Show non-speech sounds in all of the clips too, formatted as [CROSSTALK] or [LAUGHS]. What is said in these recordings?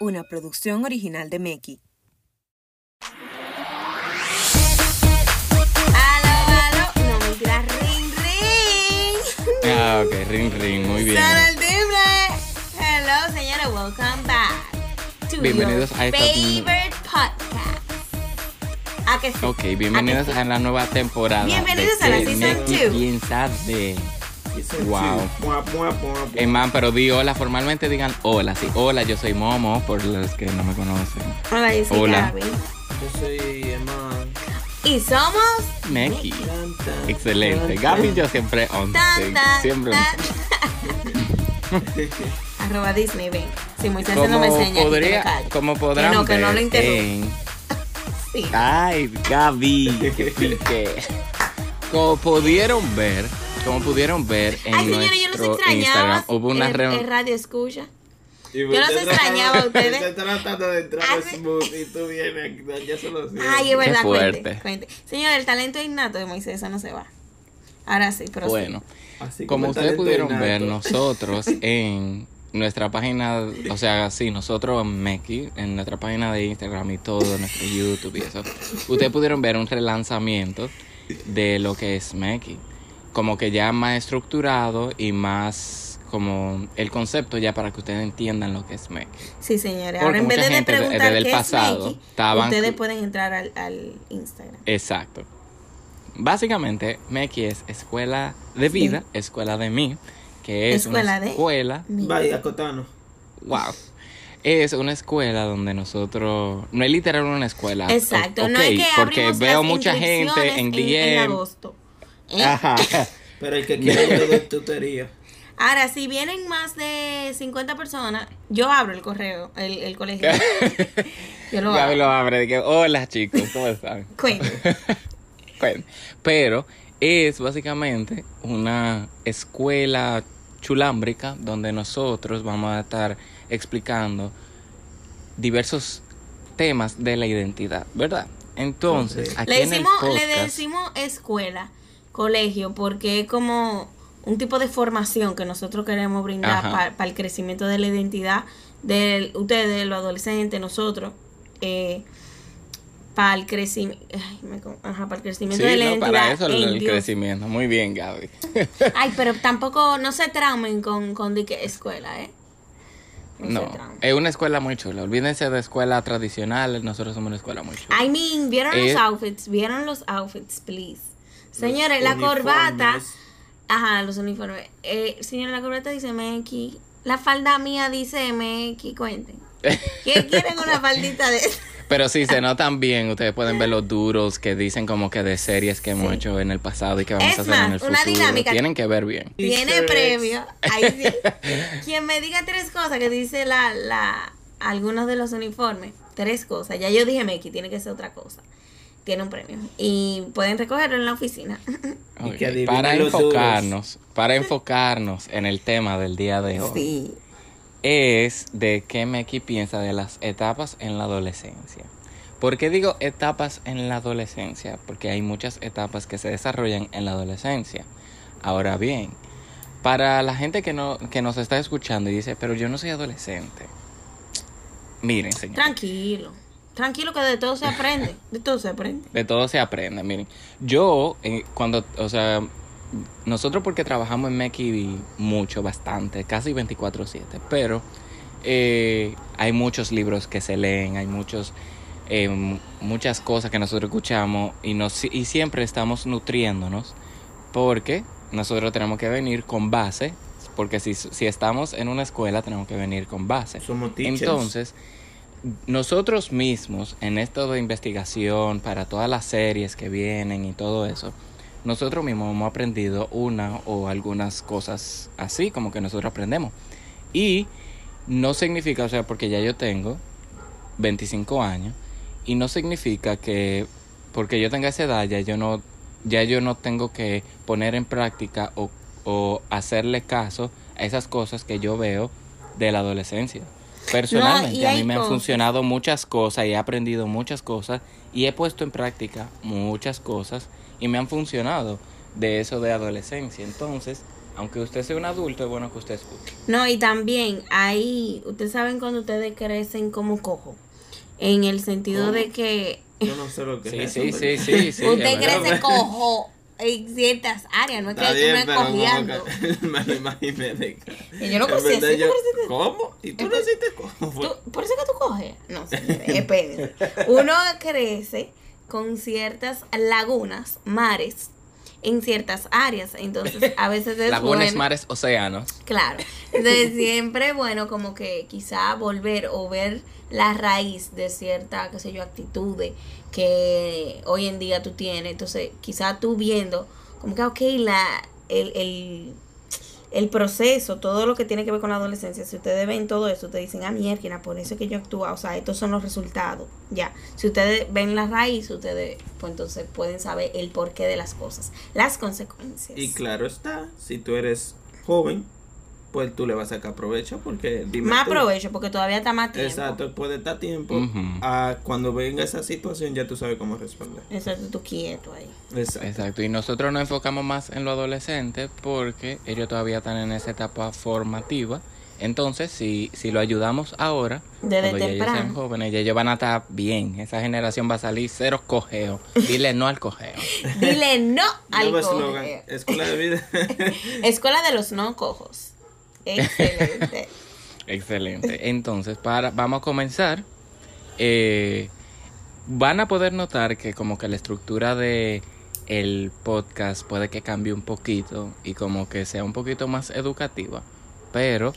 una producción original de Meki. Aló, aló. No, mentira. Ring, ring. Ah, ok, ring ring, muy bien. Suena el timbre. Hello, señores. Welcome back to Bienvenidos your a esta- favorite podcast. ¿A que sí? Ok, bienvenidos ¿A que sí? a la nueva temporada. Bienvenidos de a la ¿Qué season Neki two. piensa de? Season Wow. Eh, man, pero di hola, formalmente digan hola, sí. Hola, yo soy Momo, por los que no me conocen. Hola, yo soy Hola. Gaby. Yo soy Emma. Y somos. Neki. Excelente. tan, Gaby, yo siempre on Tan, Siempre on tan. sync. [LAUGHS] Arroba Disney, ven. Si Moisés no me Como enseña, aquí que me podría, como podrán Que no, que no lo interrumpa. en- [LAUGHS] Sí. Ay, Gaby, qué [LAUGHS] pique. Como pudieron ver, como pudieron ver en Ay, los nuestro. Instagram, hubo una el, reunión. el radio escucha. Y Yo los extrañaba a [LAUGHS] ustedes. usted tratando de entrar Hace- en smooth y tú vienes, ya se lo sé. Ay, es verdad, fuerte. cuente, cuente. Señor, el talento innato de Moisés, eso no se va. Ahora sí, pero Bueno, Así como el ustedes pudieron innato. ver, nosotros [LAUGHS] en nuestra página, o sea, sí, nosotros en Meki, en nuestra página de Instagram y todo, nuestro YouTube y eso, ustedes pudieron ver un relanzamiento de lo que es Meki. Como que ya más estructurado y más como el concepto ya para que ustedes entiendan lo que es Meki. Sí, señores. Porque Ahora en vez mucha de gente de- preguntar desde el qué pasado es Meki, estaban- ustedes pueden entrar al, al Instagram. Exacto. Básicamente, Meki es escuela de vida, escuela de mí, que es Escuela una de- escuela Meki. Vaya, Cotano. Wow. Es una escuela donde nosotros. No es literal una escuela. Exacto, o- no es ok, que Porque veo mucha gente en en, DM. agosto. ¿Eh? Ajá. [LAUGHS] Pero el que quiere yo tutoría. Ahora, si vienen más de 50 personas, yo abro el correo, el, el colegio. [LAUGHS] yo lo abro. lo abre. de que, Hola chicos, ¿cómo están? [LAUGHS] Pero es básicamente una escuela chulámbrica donde nosotros vamos a estar explicando diversos temas de la identidad, ¿verdad? Entonces, aquí Le en el decimos, le podcast- decimos escuela, colegio, porque es como un tipo de formación que nosotros queremos brindar para el crecimiento de la identidad de ustedes, los adolescentes, nosotros, eh, para el crecimiento, ajá, para el crecimiento Sí, de la no, identidad. para eso el, Dios. crecimiento. Muy bien, Gaby. [LAUGHS] Ay, pero tampoco, no se traumen con, con de que escuela, ¿eh? No, traumen. es una escuela muy chula. Olvídense de escuela tradicional, nosotros somos una escuela muy chula. I mean, ¿vieron Eh, los outfits? ¿Vieron los outfits, please? Señores, la corbata. Ajá, los uniformes. Eh, señora, la corbata dice MX. La falda mía dice MX. Cuenten. ¿Quién [LAUGHS] quieren una faldita de esa? Pero sí, se notan bien. Ustedes pueden ver los duros que dicen como que de series que hemos Sí. hecho en el pasado y que vamos Es a hacer en el futuro. una dinámica. Tienen que ver bien. Tiene premio. [LAUGHS] Ahí sí. Quien me diga tres cosas que dice la, la, algunos de los uniformes, tres cosas. Ya yo dije MX, tiene que ser otra cosa. Tiene un premio. Y pueden recogerlo en la oficina. [LAUGHS] Y Para enfocarnos, para enfocarnos en el tema del día de hoy, Sí. es de qué Meki piensa de las etapas en la adolescencia. ¿Por qué digo etapas en la adolescencia? Porque hay muchas etapas que se desarrollan en la adolescencia. Ahora bien, para la gente que, no, que nos está escuchando y dice, pero yo no soy adolescente. Miren, señor. Tranquilo. Tranquilo que de todo se aprende. De todo se aprende. De todo se aprende, miren. Yo, eh, cuando, o sea, nosotros porque trabajamos en Meki mucho, bastante, casi 24/7, pero eh, hay muchos libros que se leen, hay muchos, eh, muchas cosas que nosotros escuchamos y, nos, y siempre estamos nutriéndonos porque nosotros tenemos que venir con base, porque si, si estamos en una escuela tenemos que venir con base. Somos teachers. Entonces, nosotros mismos, en esto de investigación, para todas las series que vienen y todo eso, nosotros mismos hemos aprendido una o algunas cosas así, como que nosotros aprendemos. Y no significa, o sea, porque ya yo tengo 25 años, y no significa que porque yo tenga esa edad ya yo no, ya yo no tengo que poner en práctica o, o hacerle caso a esas cosas que yo veo de la adolescencia. Personalmente, a mí me han funcionado muchas cosas y he aprendido muchas cosas y he puesto en práctica muchas cosas y me han funcionado de eso de adolescencia. Entonces, Aunque usted sea un adulto, es bueno que usted escuche. No, y también ahí, ustedes saben cuando ustedes crecen como cojo. En el sentido de que Yo no sé lo que Sí, es sí, eso, sí, pero- sí, sí. [LAUGHS] usted crece cojo en ciertas áreas, no es que Está bien, no cojeando. que- [LAUGHS] me lo imaginé de que- [LAUGHS] Y yo no verdad así. ¿Cómo? ¿Y tú verdad- naciste cómo? ¿Por eso que tú coges? No, [LAUGHS] espérense. Uno crece con ciertas lagunas, mares, en ciertas áreas. Entonces, a [LAUGHS] veces es Lagunas, bueno. mares, océanos. Claro. Entonces, [LAUGHS] siempre bueno como que quizá volver o ver la raíz de cierta, qué sé yo, actitudes que hoy en día tú tienes. Entonces, quizá tú viendo como que, ok, la, el, el, el proceso, todo lo que tiene que ver con la adolescencia, si ustedes ven todo eso, ustedes dicen, ah, mierda, por eso es que yo actúo, o sea, estos son los resultados, ya. Si ustedes ven la raíz, ustedes, pues entonces pueden saber el porqué de las cosas, las consecuencias. Y claro está, si tú eres joven, pues tú le vas a sacar provecho porque dime Más tú. provecho, porque todavía está más tiempo. Exacto, puede estar tiempo. A cuando venga esa situación ya tú sabes cómo responder. Exacto, tú quieto ahí. Exacto. Exacto, y nosotros nos enfocamos más en lo adolescente porque ellos todavía están en esa etapa formativa. Entonces, si, si lo ayudamos ahora, Desde cuando ya ellos sean jóvenes, ya ellos van a estar bien. Esa generación va a salir cero cojeo. Dile no al cojeo. Dile no al Nuevo eslogan, escuela de vida. [LAUGHS] Escuela de los no cojos. Excelente. [LAUGHS] Excelente. Entonces, para, vamos a comenzar. Eh, van a poder notar que como que la estructura de el podcast puede que cambie un poquito y como que sea un poquito más educativa, pero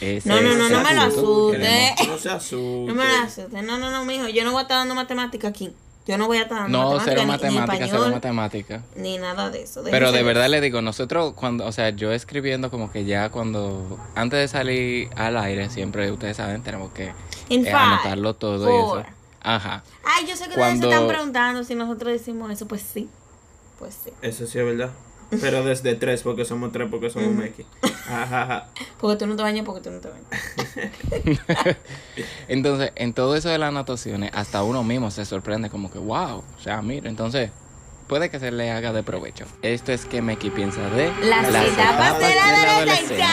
ese No, no, no, no me lo asuste. No se asuste. No me la asustes. No, no, no, mijo. Yo no voy a estar dando matemática aquí. Yo no voy a estar dando No, matemática, cero ni- ni, matemática, cero español, matemática. ni nada de eso. Pero de verdad le digo, nosotros cuando, o sea, yo escribiendo como que ya cuando, antes de salir al aire, siempre ustedes saben, tenemos que eh, anotarlo todo four. y eso. Ajá. Ay, yo sé que Cuando- ustedes se están preguntando si nosotros decimos eso. Pues sí. Pues sí. Eso sí es verdad. Pero desde tres, porque somos tres, porque somos Meki. [LAUGHS] Porque tú no te bañas, porque tú no te bañas. [LAUGHS] Entonces, en todo eso de las anotaciones, hasta uno mismo se sorprende como que, wow, o sea, mira, entonces puede que se le haga de provecho. Esto es que Meki piensa de Las, etapas de la adolescencia.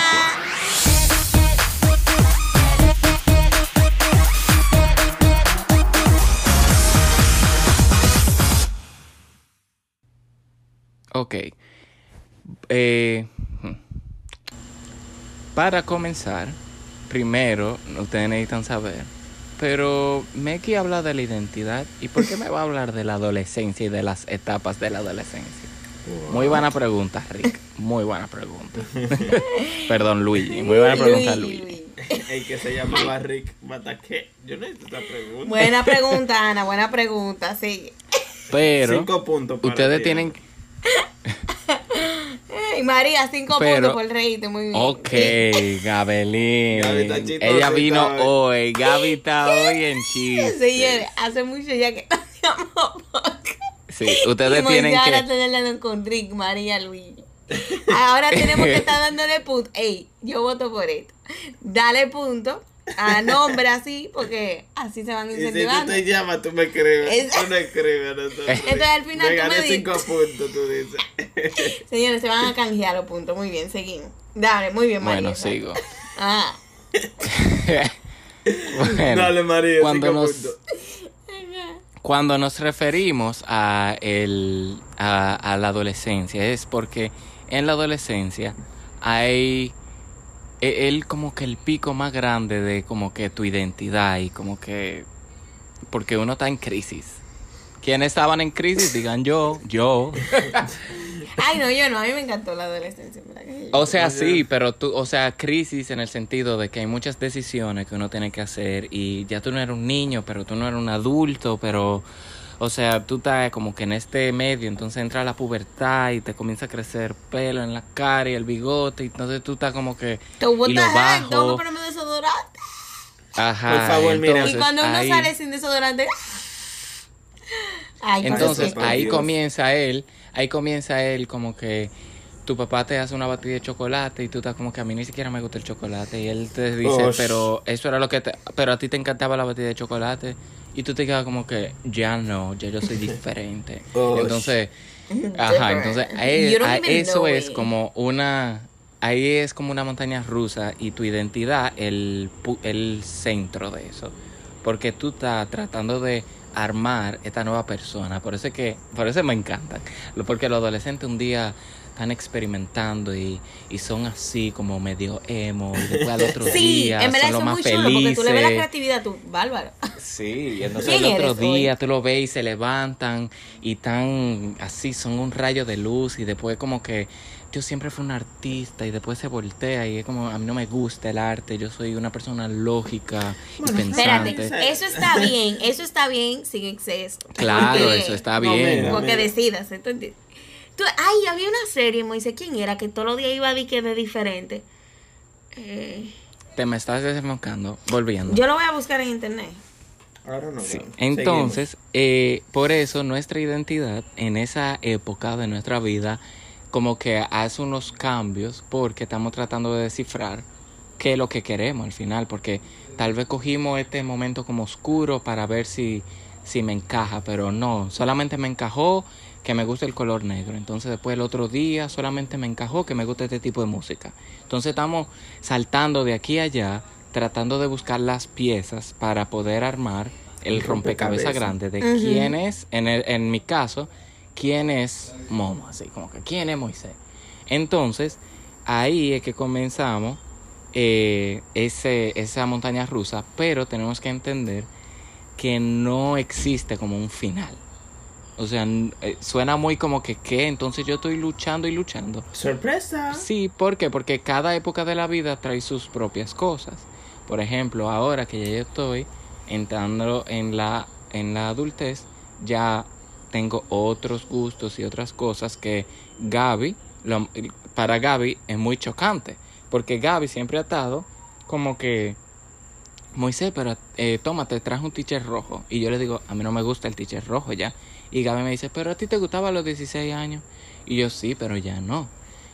Ok. Eh, hmm. para comenzar, primero, ustedes necesitan saber, pero Meki habla de la identidad, ¿y por qué me va a hablar de la adolescencia y de las etapas de la adolescencia? Muy buena pregunta, Rick. Muy buena pregunta. [LAUGHS] Perdón, Luigi. Muy buena pregunta, Luis, Luigi. El que se llamaba Rick Mataque. Yo necesito esta pregunta. Buena pregunta, Ana. Buena pregunta. Sí. Pero Cinco puntos para ustedes ti, tienen... [LAUGHS] [LAUGHS] Ey, María, cinco Pero- puntos por reírte. Muy bien. Ok, [LAUGHS] Gabelín. Ella vino hoy. hoy. Gaby está hoy en chiste. Señores, hace mucho ya que. [LAUGHS] Sí, ustedes Y tienen ahora que... está hablando con Rick, María, Luis. Ahora tenemos que estar dándole punto. Ey, yo voto por esto. Dale punto a nombre así, porque así se van Y si tú incentivando. te llamas, tú me escribes. Es- Tú no escribes. Entonces, al final me tú gané me dices. cinco puntos, tú dices. [LAUGHS] Señores, se van a canjear los puntos. Muy bien, seguimos. Dale, muy bien, María. Bueno, sigo. Ah, [LAUGHS] Bueno, [LAUGHS] Dale, María, cuando cinco nos, puntos. cuando nos referimos a, el, a, a la adolescencia es porque en la adolescencia hay e- el como que el pico más grande de como que tu identidad y como que porque uno está en crisis. ¿Quiénes estaban en crisis? Digan yo, yo. [LAUGHS] Ay, no, yo no. A mí me encantó la adolescencia. O sea, sí, pero tú, o sea, crisis en el sentido de que hay muchas decisiones que uno tiene que hacer y ya tú no eres un niño, pero tú no eres un adulto, pero, o sea, tú estás como que en este medio, entonces entra la pubertad y te comienza a crecer pelo en la cara y el bigote, y entonces tú estás como que Te y lo heck, bajo. tengo que ponerme desodorante. Ajá. Por favor, mira. entonces, Y cuando uno ahí- sale sin desodorante. Ay, Entonces Por ahí comienza él, ahí comienza él como que tu papá te hace una batida de chocolate y tú estás como que a mí ni siquiera me gusta el chocolate y él te dice, Osh. pero eso era lo que te, pero a ti te encantaba la batida de chocolate y tú te quedas como que ya no, ya yo soy [LAUGHS] diferente. Osh. Entonces, ajá, entonces a él- You don't a- eso es como una ahí es como una montaña rusa y tu identidad el, pu- el centro de eso. Porque tú estás tratando de armar esta nueva persona. Por eso es que, por eso me encantan. Porque los adolescentes un día están experimentando y, y son así como medio emo y después al [LAUGHS] otro Sí, día en verdad son es más muy chulo porque tú le ves la creatividad, tú, bárbaro. Sí, y entonces ¿Quién el otro eres hoy? día tú lo ves y se levantan y están así, son un rayo de luz y después como que yo siempre fui un artista y después se voltea y es como a mí no me gusta el arte, yo soy una persona lógica Bueno, y pensante. Espérate, eso está bien, eso está bien sin exceso. Claro, Porque- eso está No, bien. mira. Porque decidas, ¿tú entiendes? Tú, ay, había una serie, Moisés, ¿quién era? Que todos los días iba a decir que de diferente. Eh, Te me estás desenfocando, volviendo. yo lo voy a buscar en internet. Ahora no. Sí. no. Entonces, eh, por eso nuestra identidad en esa época de nuestra vida como que hace unos cambios porque estamos tratando de descifrar qué es lo que queremos al final, porque tal vez cogimos este momento como oscuro para ver si, si me encaja, pero no, solamente me encajó que me gusta el color negro, entonces después el otro día solamente me encajó que me gusta este tipo de música. Entonces estamos saltando de aquí a allá, tratando de buscar las piezas para poder armar el rompecabezas rompecabezas. grande de quién es, en, el- en mi caso, quién es Momo, así como que quién es Moisés. Entonces, ahí es que comenzamos eh, ese, esa montaña rusa, pero tenemos que entender que no existe como un final. O sea, eh, suena muy como que, ¿qué? Entonces yo estoy luchando y luchando. Sorpresa. Sí, ¿por qué? Porque cada época de la vida trae sus propias cosas. Por ejemplo, ahora que ya yo estoy entrando en la, en la adultez, ya tengo otros gustos y otras cosas que Gaby, lo- para Gaby es muy chocante. Porque Gaby siempre ha estado como que, Moisés, pero eh, toma, te traje un teacher rojo. Y yo le digo, a mí no me gusta el teacher rojo ya. Y Gaby me dice, pero a ti te gustaba a los 16 años. Y yo sí, pero ya no.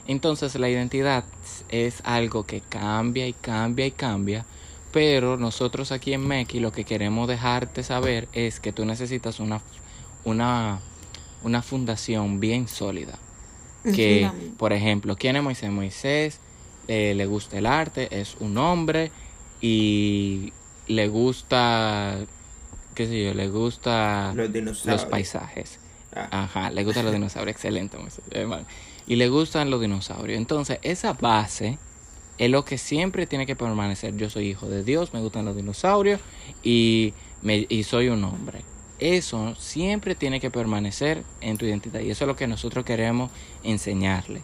Entonces la identidad es algo que cambia y cambia y cambia. Pero nosotros aquí en Meki lo que queremos dejarte saber es que tú necesitas una, una, una fundación bien sólida. Que, por ejemplo, ¿quién es Moisés? Moisés eh, le gusta el arte, es un hombre y le gusta, qué sé yo, le gusta Los dinosaurios. los paisajes. Ah. Ajá, le gustan los dinosaurios, excelente. Hermano. Y le gustan los dinosaurios. Entonces, esa base es lo que siempre tiene que permanecer. Yo soy hijo de Dios, me gustan los dinosaurios y, me, y soy un hombre. Eso siempre tiene que permanecer en tu identidad y eso es lo que nosotros queremos enseñarle.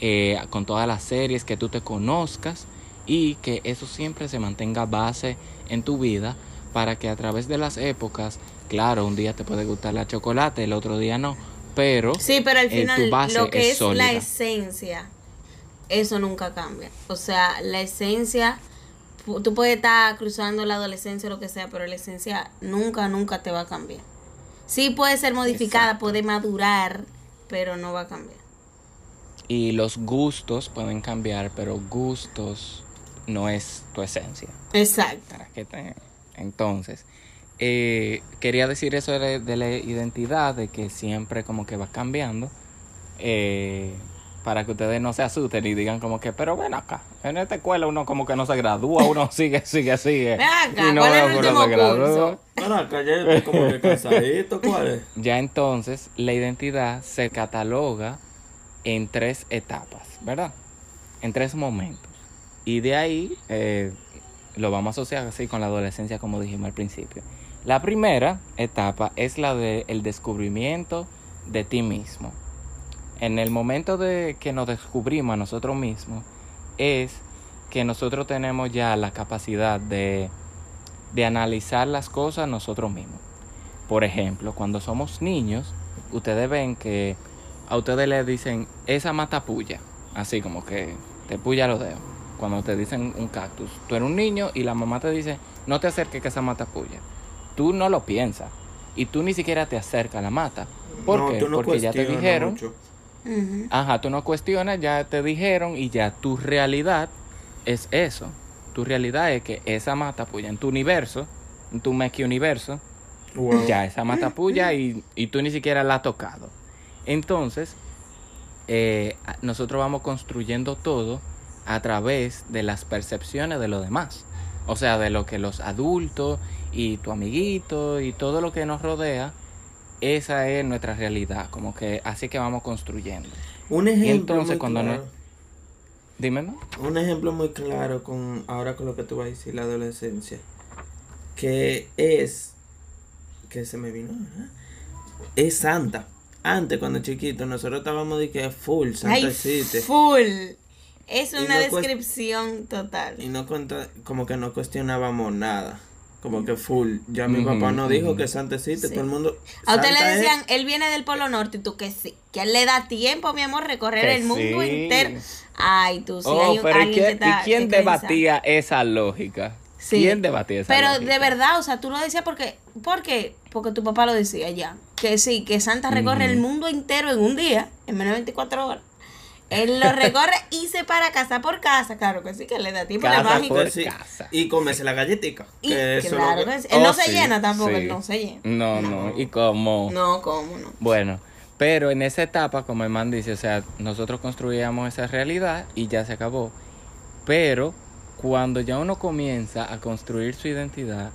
Eh, con todas las series, que tú te conozcas y que eso siempre se mantenga base en tu vida para que a través de las épocas, claro, un día te puede gustar la chocolate, el otro día no, pero Sí, pero al eh, final tu base lo que es la esencia, eso nunca cambia. O sea, la esencia, tú puedes estar cruzando la adolescencia o lo que sea, pero la esencia nunca, nunca te va a cambiar. Sí puede ser modificada, Exacto. puede madurar, pero no va a cambiar. y los gustos pueden cambiar, pero gustos no es tu esencia. Exacto. Para que te- Entonces, eh, quería decir eso de, la- de la identidad, de que siempre como que va cambiando, eh, para que ustedes no se asusten y digan como que, pero ven acá, en esta escuela uno como que no se gradúa, uno [LAUGHS] sigue, sigue, sigue. Ven acá, y no ¿cuál es veo el que uno último se gradúa. acá ya como que cansadito, ¿cuál es? [LAUGHS] Ya entonces la identidad se cataloga en tres etapas, ¿verdad? En tres momentos. Y de ahí eh, lo vamos a asociar así con la adolescencia como dijimos al principio. La primera etapa es la del descubrimiento de ti mismo. En el momento de que nos descubrimos a nosotros mismos es que nosotros tenemos ya la capacidad de, de analizar las cosas nosotros mismos. Por ejemplo, cuando somos niños, ustedes ven que a ustedes les dicen esa mata puya, así como que te puya los dedos. Cuando te dicen un cactus, tú eres un niño y la mamá te dice no te acerques que esa mata puya. Tú no lo piensas y tú ni siquiera te acercas a la mata. ¿Por No, qué? tú no Porque ya te dijeron. mucho. Ajá, tú no cuestionas, ya te dijeron y ya tu realidad es eso. Tu realidad es que esa mata puya en tu universo, en tu Meki universo, Wow. ya esa mata puya y, y tú ni siquiera la has tocado. Entonces, eh, nosotros vamos construyendo todo a través de las percepciones de los demás. O sea, de lo que los adultos y tu amiguito y todo lo que nos rodea, esa es nuestra realidad. Como que así que vamos construyendo. Un ejemplo. Y entonces muy cuando no- claro, Dime, ¿no? Un ejemplo muy claro con ahora con lo que tú vas a decir, la adolescencia. Que es. Que se me vino. ¿eh? Es Santa. Antes, cuando chiquito, nosotros estábamos de que full Santa Ay, existe. full. Es una no descripción total. Y no cuenta, como que no cuestionábamos nada. Como que full. Ya mi papá no dijo que Santa existe. Sí. Todo el mundo. A usted le decían, él viene del Polo Norte y tú que sí. Que él le da tiempo, mi amor, recorrer Que el mundo sí. entero. Ay, tú sí. Oh, hay un, pero ¿y que quién, está- ¿y quién debatía esa lógica? Sí. ¿Quién debatía esa Pero lógica? de verdad, o sea, tú lo decías porque, ¿por qué? Porque tu papá lo decía ya. Que sí, que Santa recorre el mundo entero en un día, en menos de 24 horas. Él lo recorre y se para casa por casa. Claro que sí, que le da tiempo de Casa mágico. por sí, casa. Y comerse la galletica. Y que claro que- que sí. Él no Oh, se sí, llena tampoco, sí. él no se llena. No, no, ¿y cómo? No, ¿cómo no? Bueno, pero en esa etapa, como el man dice, o sea, nosotros construíamos esa realidad y ya se acabó. Pero cuando ya uno comienza a construir su identidad,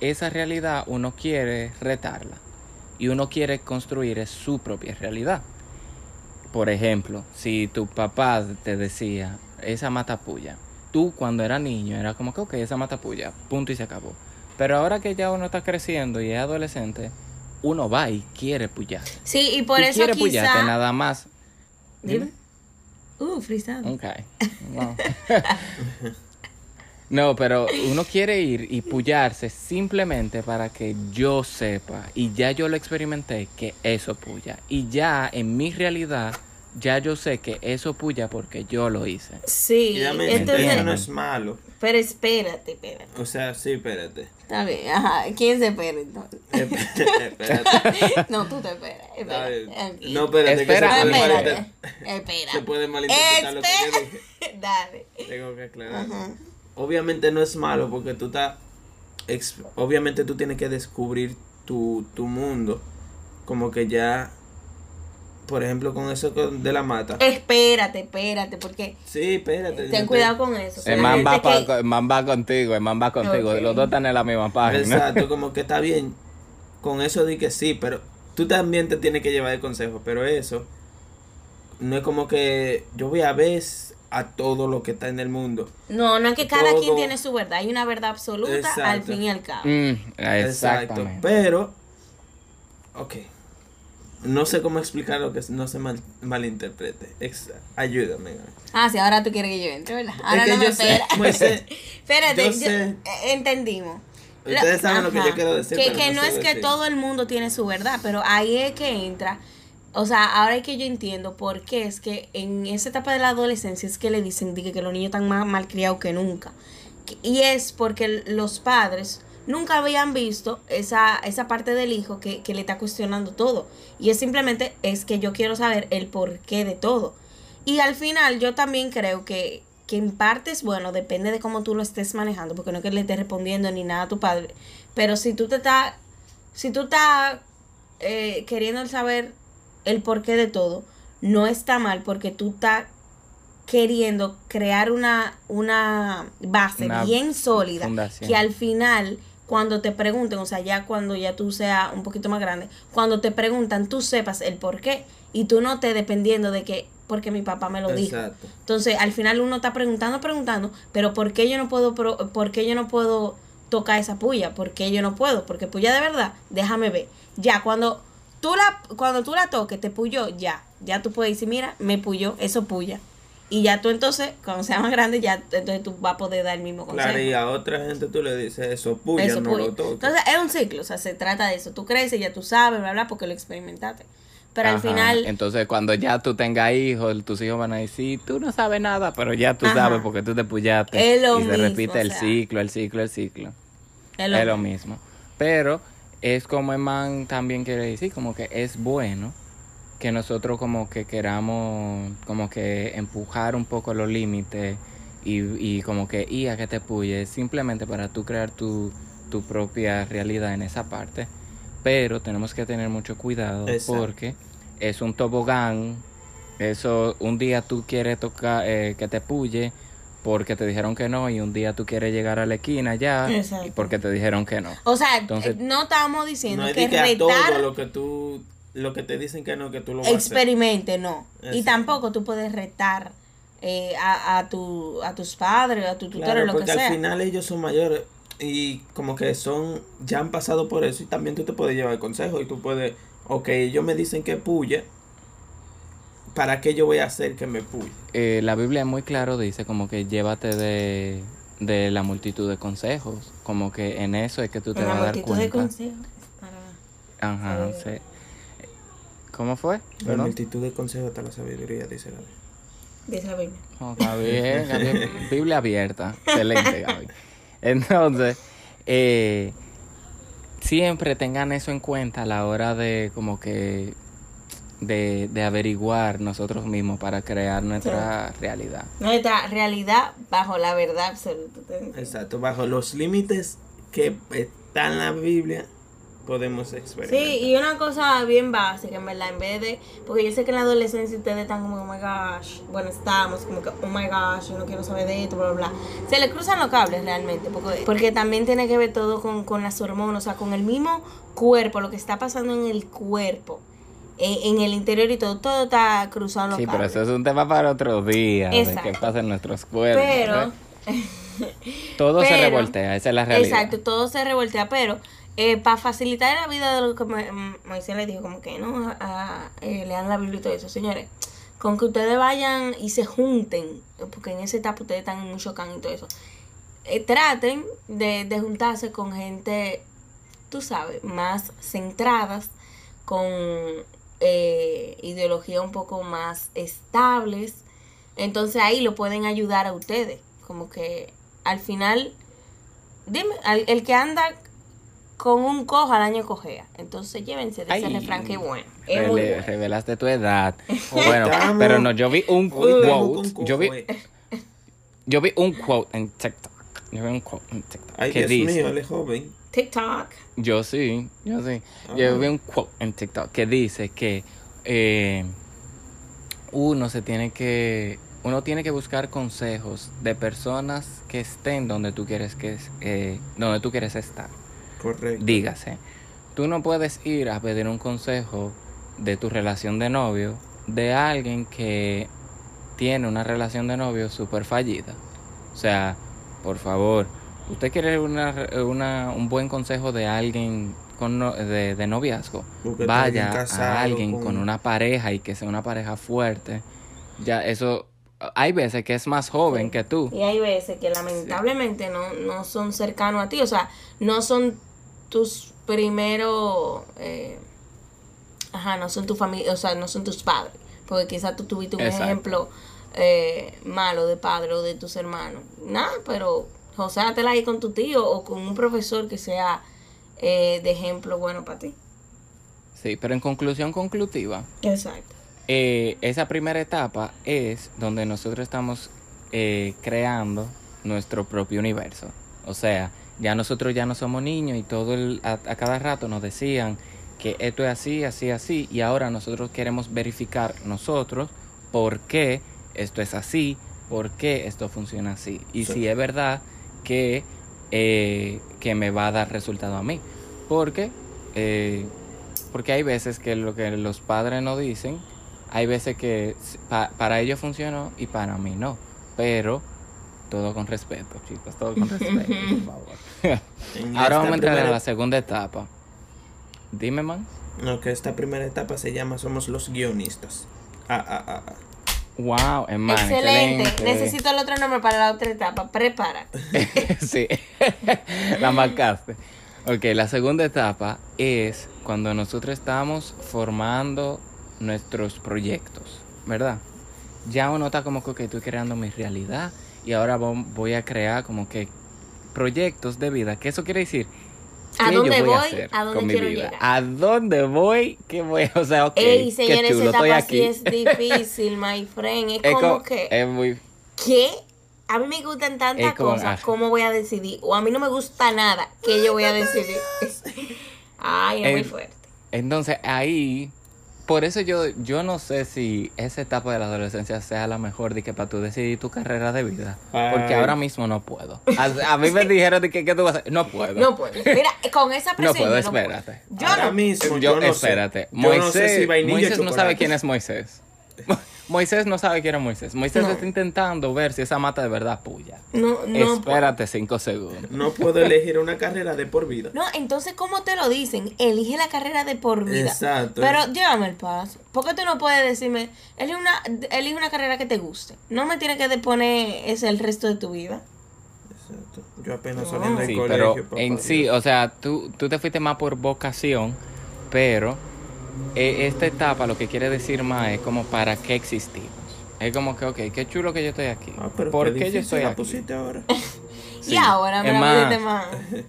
esa realidad uno quiere retarla y uno quiere construir su propia realidad. Por ejemplo, si tu papá te decía esa matapuya, tú cuando era niño era como que, ok, esa matapuya, punto y se acabó. Pero ahora que ya uno está creciendo y es adolescente, uno va y quiere puyar. Sí, y por Tú eso puyarte quizá... nada más. Dime. Uh, frisado. Ok. [LAUGHS] No. [LAUGHS] No, pero uno quiere ir y pullarse simplemente para que yo sepa y ya yo lo experimenté que eso puya. Y ya en mi realidad, ya yo sé que eso puya porque yo lo hice. Sí, Y dame- entonces... eso no es malo. Pero espérate, espérate. O sea, sí, espérate. Está bien, ajá. ¿Quién se espera entonces? espérate. [LAUGHS] no, tú te esperas. Está espera, bien. tranquilo. No, espérate, Espera. que se No, puede, espérate. se puede malinterpretar lo que yo dije. Espera. [LAUGHS] Dale. Tengo que aclarar. Ajá. Obviamente no es malo porque tú estás. ex- Obviamente tú tienes que descubrir tu, tu mundo. Como que ya. Por ejemplo, con eso con- de la mata. Espérate, espérate, porque Sí, espérate. ten cuidado con eso. El man, va Solamente pa- que- el man va contigo, el man va contigo. Los dos están en la misma página. Exacto, [LAUGHS] como que está bien. Con eso di que sí, pero tú también te tienes que llevar el consejo. Pero eso. No es como que yo voy a ver a todo lo que está en el mundo. No, no es que cada quien tiene su verdad. Hay una verdad absoluta al fin y al cabo. Mm, Exacto. Pero, ok. No sé cómo explicar lo que no se mal, malinterprete. Ex- ayúdame. Ah, sí, ahora tú quieres que yo entre, ¿verdad? Ahora que no me sé, espera. pues, sé- [LAUGHS] Espérate, yo sé. eh, entendimos. Ustedes saben lo que yo quiero decir, Que, que no no sé es que decir. todo el mundo tiene su verdad, pero ahí es que entra. O sea, ahora es que yo entiendo por qué es que en esa etapa de la adolescencia es que le dicen di que, que los niños están más malcriados que nunca. Y es porque los padres nunca habían visto esa, esa parte del hijo que, que le está cuestionando todo. Y es simplemente es que yo quiero saber el porqué de todo. Y al final yo también creo que, que en partes, bueno, depende de cómo tú lo estés manejando, porque no es que le estés respondiendo ni nada a tu padre, pero si tú te estás, si tú estás eh, queriendo saber el porqué de todo, no está mal porque tú estás queriendo crear una, una base Una bien sólida fundación. que al final cuando te pregunten, o sea, ya cuando ya tú seas un poquito más grande, cuando te preguntan, tú sepas el por qué y tú no te dependiendo de que porque mi papá me lo dijo. Entonces, al final uno está preguntando, preguntando, pero ¿por qué yo no puedo pro- por qué yo no puedo tocar esa puya? ¿Por qué yo no puedo? Porque puya de verdad, déjame ver. Ya cuando tú la cuando tú la toques te puyó, ya. Ya tú puedes decir, mira, me puyó, eso puya. Y ya tú entonces, cuando sea más grande, ya entonces tú vas a poder dar el mismo consejo. Claro, y a otra gente tú le dices eso, puya, Eso no puya. lo toques. Entonces es un ciclo, o sea, se trata de eso. Tú creces, ya tú sabes, bla, bla, porque lo experimentaste. Pero al final, Entonces, cuando ya tú tengas hijos, tus hijos van a decir, tú no sabes nada, pero ya tú Ajá. sabes porque tú te puyaste. Es lo y se repite o el ciclo, el ciclo, el ciclo. es lo es lo mismo. Pero es como el man también quiere decir, como que es bueno que nosotros como que queramos como que empujar un poco los límites y, y como que y a que te puyes simplemente para tú crear tu, tu propia realidad en esa parte. Pero tenemos que tener mucho cuidado Exacto. porque es un tobogán Eso, un día tú quieres tocar, eh, que te puye porque te dijeron que no, y un día tú quieres llegar a la esquina ya, Exacto. y porque te dijeron que no. O sea, Entonces- no estamos diciendo No es que a todo retar lo que tú, lo que te dicen que no, que tú lo vas a hacer. experimente, no. Y Exacto. tampoco tú puedes retar eh, a, a, tu, a tus padres, a tu tutor, Claro, lo que porque sea. al final ellos son mayores y como que son, ya han pasado por eso y también tú te puedes llevar consejo y tú puedes, ok, ellos me dicen que puye, ¿para qué yo voy a hacer que me puye? Eh, la Biblia muy claro dice como que llévate de, de la multitud de consejos, como que en eso es que tú te la vas a dar multitud de cuenta. consejos. para- Ajá, Sí. sí. ¿Cómo fue? La multitud de consejos está la sabiduría, dice la Biblia. Dice la Biblia. Oh, está bien, Gaby. Biblia abierta. Excelente, Gaby. Entonces, eh, siempre tengan eso en cuenta a la hora de como que de, de averiguar nosotros mismos para crear nuestra realidad. Nuestra realidad bajo la verdad absoluta. Exacto, bajo los límites que están en la Biblia podemos experimentar. Sí, y una cosa bien básica, en verdad, en vez de, porque yo sé que en la adolescencia ustedes están como, oh my gosh, bueno, estamos como que, oh my gosh, yo no quiero saber de esto, bla, bla, bla. Se le cruzan los cables realmente, porque, porque también tiene que ver todo con, con las hormonas, o sea, con el mismo cuerpo, lo que está pasando en el cuerpo, en, en el interior y todo, todo está cruzado en los Sí, pero eso es un tema para otro día, de Exacto. qué pasa en nuestros cuerpos. Pero, ¿eh? [LAUGHS] Todo se revoltea, esa es la realidad. Exacto, todo se revoltea, pero para facilitar la vida de lo que Mo- Mo- Moisés le dijo, como que no, a- eh, lean la Biblia y todo eso, señores, con que ustedes vayan y se junten, porque en esa etapa ustedes están en un chocán y todo eso, eh, traten de, de juntarse con gente, tú sabes, más centradas, con eh, ideología un poco más estables, entonces ahí lo pueden ayudar a ustedes, como que al final Dime, al- el que anda con un cojo al año cojea. Entonces llévense de ese Ay, refrán que bueno. Es muy Rele- bueno. Revelaste tu edad. [LAUGHS] Bueno, pero no, yo vi un quote. Yo vi, yo vi un quote en TikTok. Yo vi un quote en TikTok. Ay, que Dios dice, mío, él es joven. TikTok. Yo sí, yo sí. Yo vi un quote en TikTok que dice que eh, uno se tiene que uno tiene que buscar consejos de personas que estén donde tú quieres que eh, donde tú quieres estar. Correcto. Dígase, tú no puedes ir a pedir un consejo de tu relación de novio de alguien que tiene una relación de novio súper fallida. O sea, por favor, usted quiere una, una- un buen consejo de alguien con no- de, de noviazgo, vaya alguien a alguien con- con una pareja y que sea una pareja fuerte. Ya, eso, hay veces que es más joven que tú. Y hay veces que lamentablemente no, no son cercanos a ti. O sea, no son tus primeros... eh, ajá, no son tu familia, o sea, no son tus padres. Porque quizás tú tuviste un Exacto. ejemplo eh, malo de padre o de tus hermanos. Nada, pero josátela ahí con tu tío o con un profesor que sea eh, de ejemplo bueno para ti. Sí, pero en conclusión conclusiva, Exacto. eh, esa primera etapa es donde nosotros estamos eh, creando nuestro propio universo. O sea, ya nosotros ya no somos niños y todo el, a, a cada rato nos decían que esto es así, así, así, y ahora nosotros queremos verificar nosotros por qué esto es así, por qué esto funciona así, y Sí. si es verdad que, eh, que me va a dar resultado a mí. Porque, eh, porque hay veces que lo que los padres nos dicen, hay veces que pa- para ellos funcionó y para mí no. Pero todo con respeto, chicos, todo con respeto, por favor. [LAUGHS] Ahora vamos a entrar a primera- la segunda etapa. Dime, man. No, que esta primera etapa se llama Somos los guionistas. Ah, ah, ah, ah. Wow, hermano. Excelente. excelente. Necesito el otro nombre para la otra etapa. Prepara. [LAUGHS] sí, la marcaste. Ok, la segunda etapa es cuando nosotros estamos formando nuestros proyectos, ¿verdad? Ya uno está como que estoy creando mi realidad y ahora vo- voy a crear como que proyectos de vida. ¿Qué eso quiere decir? ¿A ¿Qué dónde yo voy? hacer ¿A dónde con mi quiero vida? llegar? ¿A dónde voy? ¿Qué voy? O sea, ok, Ey, qué señores, chulo, esa estoy etapa sí aquí. es difícil, my friend. Es Es como co- que, es muy... ¿qué? A mí me gustan tantas como, cosas, ah. ¿cómo voy a decidir? O a mí no me gusta nada, ¿qué yo voy a decidir? [LAUGHS] Ay, es muy fuerte. Entonces ahí por eso yo, yo no sé si esa etapa de la adolescencia sea la mejor de que para tú decidir tu carrera de vida. Porque ahora mismo no puedo. A, a mí me dijeron de que ¿qué tú vas a hacer. No puedo. No puedo. Mira, con esa No presión. puedo, no puedo. espérate. Yo Ahora no. mismo, Yo, yo no espérate. sé. Yo no Moisés, sé si Moisés no sabe quién es Moisés. [LAUGHS] Moisés no sabe quién es Moisés. Moisés No. está intentando ver si esa mata de verdad puya. No, no. Espérate cinco segundos. No puedo elegir una carrera de por vida. No, entonces, ¿cómo te lo dicen? Elige la carrera de por vida. Exacto. Pero llévame el paso. ¿Por qué tú no puedes decirme, elige una, elige una carrera que te guste? No me tienes que poner ese el resto de tu vida. Exacto. Yo apenas No. saliendo del Sí, colegio. pero papá en sí, Dios. o sea, tú, tú te fuiste más por vocación, pero esta etapa lo que quiere decir más es como para qué existimos. Es como que, ok, qué chulo que yo estoy aquí. Ah, pero ¿Por qué qué yo estoy la aquí? pusiste ahora. [LAUGHS] [LAUGHS] Sí, y ahora me es la más- pusiste más. [LAUGHS]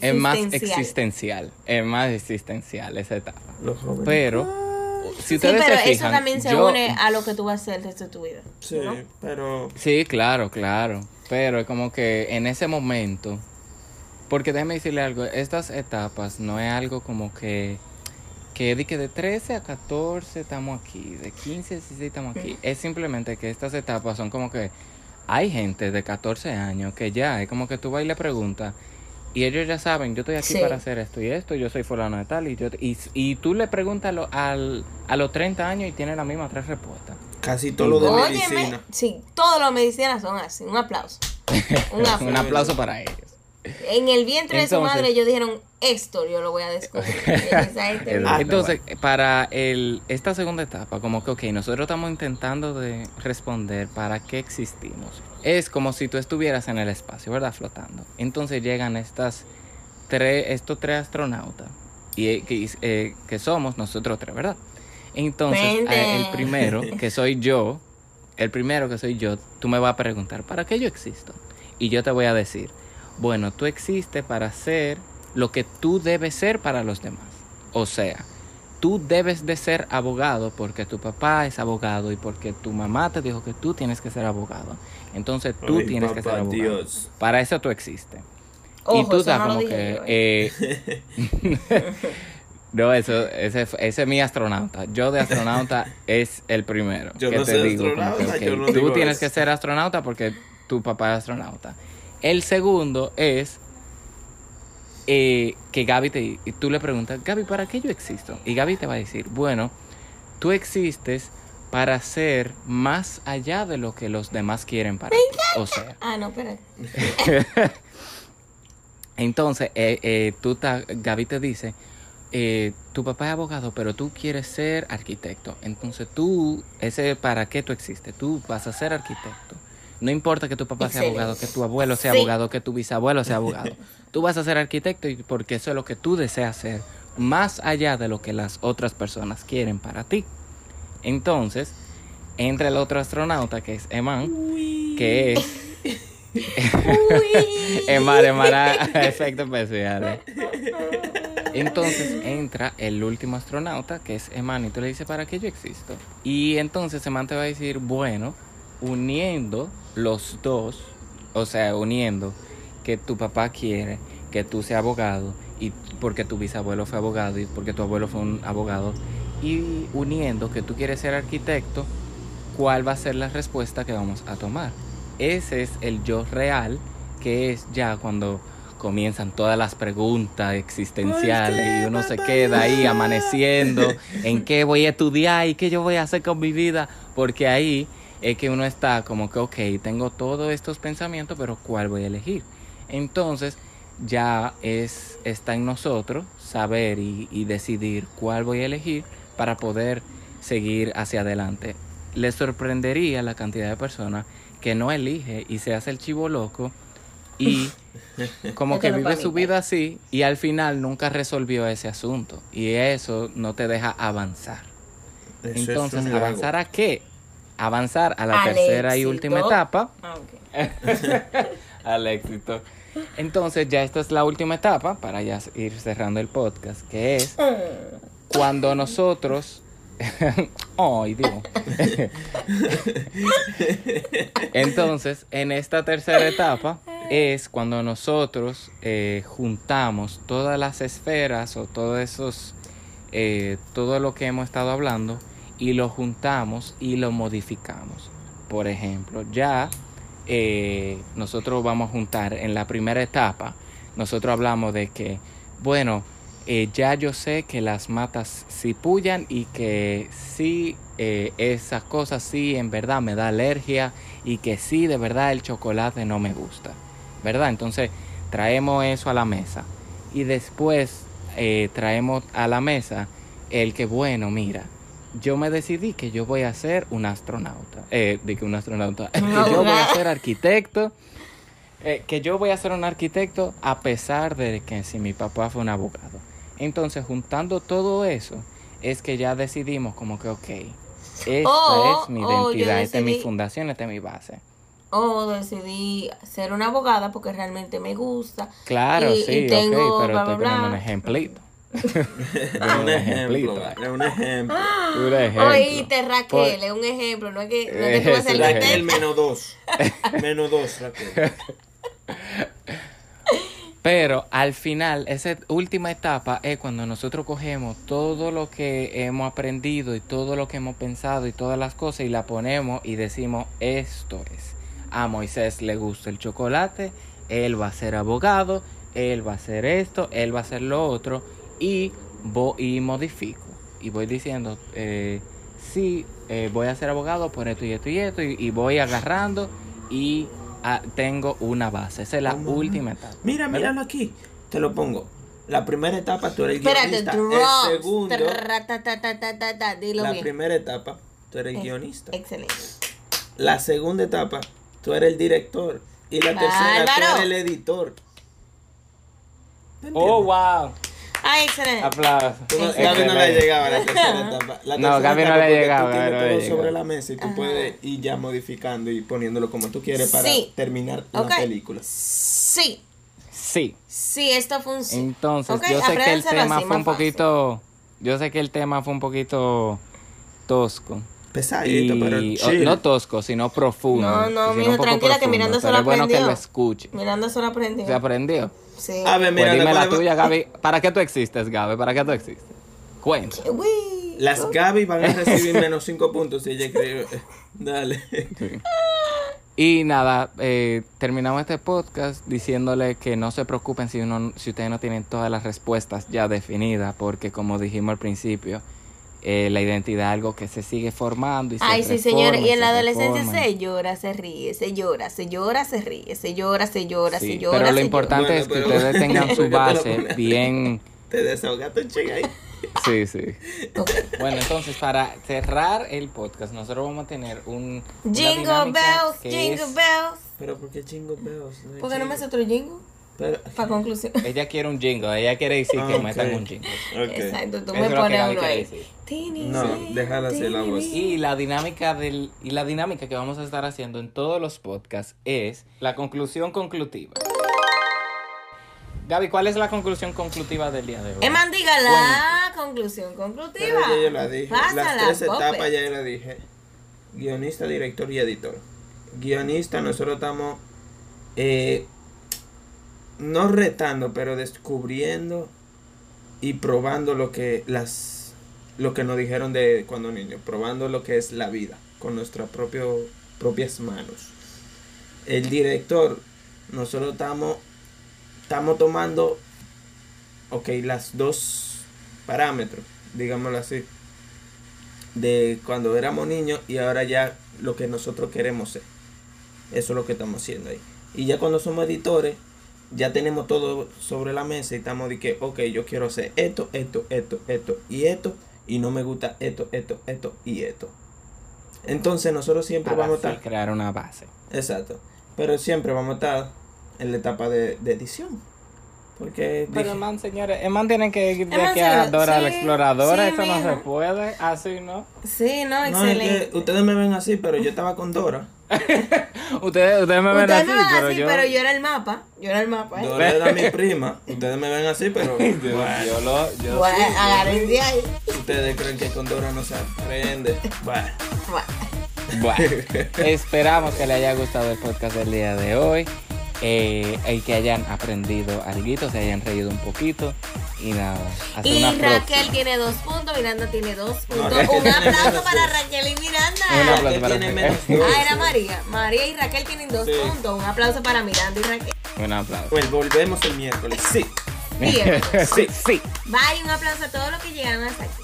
Es más existencial. es más existencial esa etapa. Los jóvenes. Pero, si Sí, ustedes pero se eso también se yo- une a lo que tú vas a hacer el resto de tu vida. Sí, ¿no? pero. Sí, claro, claro. Pero es como que en ese momento, porque déjeme decirle algo, estas etapas no es algo como que, que de, que de 13 a 14 estamos aquí, de 15 a 16 estamos aquí. Es simplemente que estas etapas son como que hay gente de 14 años que ya es como que tú vas y le preguntas. Y ellos ya saben, yo estoy aquí Sí. para hacer esto y esto, yo soy fulano de tal, y, yo, y, y tú le preguntas a, lo- al, a los 30 años y tiene las mismas tres respuestas. Casi todo lo de Óyeme, medicina. sí, todas las medicinas son así. Un aplauso. [LAUGHS] Un aplauso para ellos. En el vientre de su madre ellos dijeron, esto yo lo voy a descubrir. [LAUGHS] Esa es El- Entonces, para el, esta segunda etapa, como que, ok, nosotros estamos intentando de responder para qué existimos. Es como si tú estuvieras en el espacio, ¿verdad? Flotando. Entonces llegan estas tres, estos tres astronautas, y, eh, que, eh, que somos nosotros tres, ¿verdad? Entonces, Vente. el primero, [LAUGHS] que soy yo, el primero que soy yo, tú me vas a preguntar, ¿para qué yo existo? Y yo te voy a decir, bueno, tú existes para ser lo que tú debes ser para los demás. O sea, tú debes de ser abogado porque tu papá es abogado y porque tu mamá te dijo que tú tienes que ser abogado. Entonces tú Ay, tienes que ser abogado. Dios. Para eso tú existes. Ojo, y tú estás no como que... ¿eh? eh, [LAUGHS] no, eso, ese, ese es mi astronauta. Yo de astronauta [LAUGHS] es el primero. Yo que no te soy digo, como que, astronauta, yo no tú digo tienes eso. que ser astronauta porque tu papá es astronauta. El segundo es eh, que Gaby te... Y tú le preguntas, Gaby, ¿para qué yo existo? Y Gaby te va a decir, bueno, tú existes para ser más allá de lo que los demás quieren para ti. O sea, Ah, no, espera. [LAUGHS] entonces, eh, eh, tú ta- Gaby te dice, eh, tu papá es abogado, pero tú quieres ser arquitecto. Entonces tú, ese para qué tú existes, tú vas a ser arquitecto. No importa que tu papá sea abogado, que tu abuelo sea Sí. abogado, que tu bisabuelo sea abogado. [LAUGHS] Tú vas a ser arquitecto y porque eso es lo que tú deseas ser, más allá de lo que las otras personas quieren para ti. Entonces, entra el otro astronauta que es Eman, que es Emar, Emar, efectos especiales. Entonces entra el último astronauta, que es Eman, y tú le dices, ¿para qué yo existo? Y entonces Eman te va a decir, bueno, uniendo los dos, o sea, uniendo que tu papá quiere que tú seas abogado, y porque tu bisabuelo fue abogado, y porque tu abuelo fue un abogado, y uniendo que tú quieres ser arquitecto, ¿cuál va a ser la respuesta que vamos a tomar? Ese es el yo real, que es ya cuando comienzan todas las preguntas existenciales y uno se queda ahí amaneciendo [LAUGHS] en qué voy a estudiar y qué yo voy a hacer con mi vida, porque ahí es que uno está como que, ok, tengo todos estos pensamientos, pero ¿cuál voy a elegir? Entonces ya es, está en nosotros saber y, y decidir cuál voy a elegir para poder seguir hacia adelante. Les sorprendería la cantidad de personas que no elige y se hace el chivo loco y [LAUGHS] como que vive su vida así y al final nunca resolvió ese asunto y eso no te deja avanzar. Eso Entonces. ¿avanzar a qué? Avanzar a la Al tercera y última etapa Ah, ok. [LAUGHS] al éxito. Entonces ya esta es la última etapa para ya ir cerrando el podcast, que es cuando nosotros... [LAUGHS] Ay, Dios. [LAUGHS] Entonces, en esta tercera etapa es cuando nosotros eh, juntamos todas las esferas o todos esos eh, todo lo que hemos estado hablando y lo juntamos y lo modificamos. Por ejemplo, ya eh, nosotros vamos a juntar en la primera etapa, nosotros hablamos de que, bueno, eh, ya yo sé que las matas sí pullan y que sí eh, esas cosas sí en verdad me da alergia y que sí de verdad el chocolate no me gusta, ¿verdad? Entonces traemos eso a la mesa y después traemos a la mesa el que, bueno, mira, yo me decidí que yo voy a ser un astronauta, eh, de que un astronauta, [LAUGHS] que yo voy a ser arquitecto. eh, que yo voy a ser un arquitecto a pesar de que si mi papá fue un abogado. Entonces, juntando todo eso, es que ya decidimos como que, ok, esta O- es mi o yo identidad, esta es mi fundación, esta es mi base. O decidí ser una abogada porque realmente me gusta. Claro, Y- sí, y tengo ok, pero bla, estoy bla, poniendo un ejemplito. [LAUGHS] Es un ejemplo, es un ejemplo. Un ejemplo. Oíste, Raquel, es un ejemplo. No es que, no es que tú vas a Raquel menos dos. [LAUGHS] Menos dos, Raquel. [LAUGHS] Pero al final, esa última etapa es cuando nosotros cogemos todo lo que hemos aprendido y todo lo que hemos pensado y todas las cosas y la ponemos y decimos, esto es. A Moisés le gusta el chocolate, él va a ser abogado, él va a hacer esto, él va a hacer lo otro y, vo- y modifico. Y voy diciendo, eh, sí, eh, voy a ser abogado por esto y esto y esto y, y voy agarrando y ah, tengo una base. Esa es la ¿Cómo? última etapa. Mira, ¿verdad? míralo aquí. Te lo pongo. La primera etapa tú eres Espérate, guionista. El drops. segundo, Trrratatatata, Dilo la bien. primera etapa, tú eres Eh, guionista. Excelente. La segunda etapa, tú eres el director. Y la tercera, tú eres el editor. ¿Me Oh, wow. Ay, excelente. Aplausos. Gaby no le llegaba a la tercera etapa. La No, Gaby no le llegaba, Tú tienes todo llegaba. sobre la mesa y tú Ajá. puedes ir ya modificando y poniéndolo como tú quieres para Sí. terminar Ok. la película. Sí, Sí. sí, esto funciona. Entonces, Ok, yo sé que el tema fue un fácil. poquito. Yo sé que el tema fue un poquito tosco. Pesadito, pero Y, o- chill. no tosco, sino profundo. No, no, poco tranquila, que profundo, mirando pero solo es bueno que aprendió. lo escuche. Mirando solo aprendió. ¿Se aprendió? Sí. A ver, Pues mira, dime le la podemos- tuya, Gaby. ¿Para qué tú existes, Gaby? ¿Para qué tú existes? Cuenta. Uy. Las Gaby van a recibir [LAUGHS] menos 5 puntos si ella escribe. Dale. Y nada, eh, terminamos este podcast diciéndole que no se preocupen si, uno, si ustedes no tienen todas las respuestas ya definidas, porque como dijimos al principio, eh, la identidad es algo que se sigue formando. Y se Ay, sí, reforma señor. Y en la se adolescencia reforma. se llora, se ríe, se llora, se llora, se ríe, se llora, se llora, Sí, se llora. pero lo se importante Bueno, es que pero- ustedes [LAUGHS] tengan ¿por su [LAUGHS] base [LAUGHS] bien. Te desahogaste un ahí. Sí, sí. llora. Ok. Bueno, entonces para cerrar el podcast, nosotros vamos a tener un. Jingle bells, jingle es- bells. Pero ¿por qué chingo bells? No ¿Por qué no me jingle. hace otro jingle? Pero, Para conclusión. [LAUGHS] Ella quiere un jingle, ella quiere decir que Ah, ok. metan un jingle. Exacto, tú Eso me que pones uno ahí. decir. Tini, No, sí, déjala así la voz. Y la dinámica del y la dinámica que vamos a estar haciendo en todos los podcasts es la conclusión conclusiva. Gaby, ¿cuál es la conclusión conclutiva del día de hoy? Eman, diga la conclusión conclusiva. Pero ya yo la dije. Las tres etapas ya yo la dije. Guionista, director y editor. Guionista, nosotros estamos eh, no retando, pero descubriendo y probando lo que las lo que nos dijeron de cuando niños, probando lo que es la vida con nuestras propias manos. El director, nosotros estamos estamos tomando ok, las dos parámetros, digámoslo así, de cuando éramos niños y ahora ya lo que nosotros queremos ser. Eso es lo que estamos haciendo ahí. Y ya cuando somos editores, ya tenemos todo sobre la mesa y estamos de que, ok, yo quiero hacer esto, esto, esto, esto y esto, y no me gusta esto, esto, esto y esto. Entonces nosotros siempre vamos a estar, crear una base. exacto, pero siempre vamos a estar en la etapa de, de edición. Porque Pero dije- man, señores, el man tiene que ir de que a sí, Dora la sí, exploradora, sí, eso no se puede, así no. Sí, no, no, es excelente. que ustedes me ven así, pero yo estaba con Dora. [LAUGHS] Ustedes, ustedes me ven Ustedes así, me ven pero así, yo, pero yo era el mapa. Yo era el mapa. ¿eh? Dora era mi prima. Ustedes me ven así, pero [LAUGHS] yo, bueno, yo lo, yo Bueno, sí, agárrense ahí. ustedes creen que con Dora no se aprende. Bueno, Bueno. Bueno, esperamos que le haya gustado el podcast del día de hoy. Eh, y que hayan aprendido algo, se hayan reído un poquito y nada. Hasta Y una Raquel próxima. tiene dos puntos, Miranda tiene dos puntos. Raquel Un aplauso para. Raquel y Miranda. Un aplauso para menos Ah, era María. María y Raquel tienen dos Sí. puntos. Un aplauso para Miranda y Raquel. Un aplauso. Pues volvemos el miércoles. Sí. Bien. sí, sí. Bye, un aplauso a todos los que llegaron hasta aquí.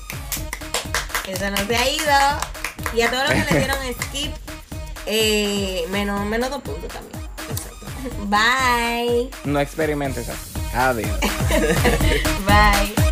Eso no se ha ido. Y a todos los que le dieron skip, eh, menos, menos dos puntos también. Bye. No experimentes así. Adiós. [LAUGHS] Bye.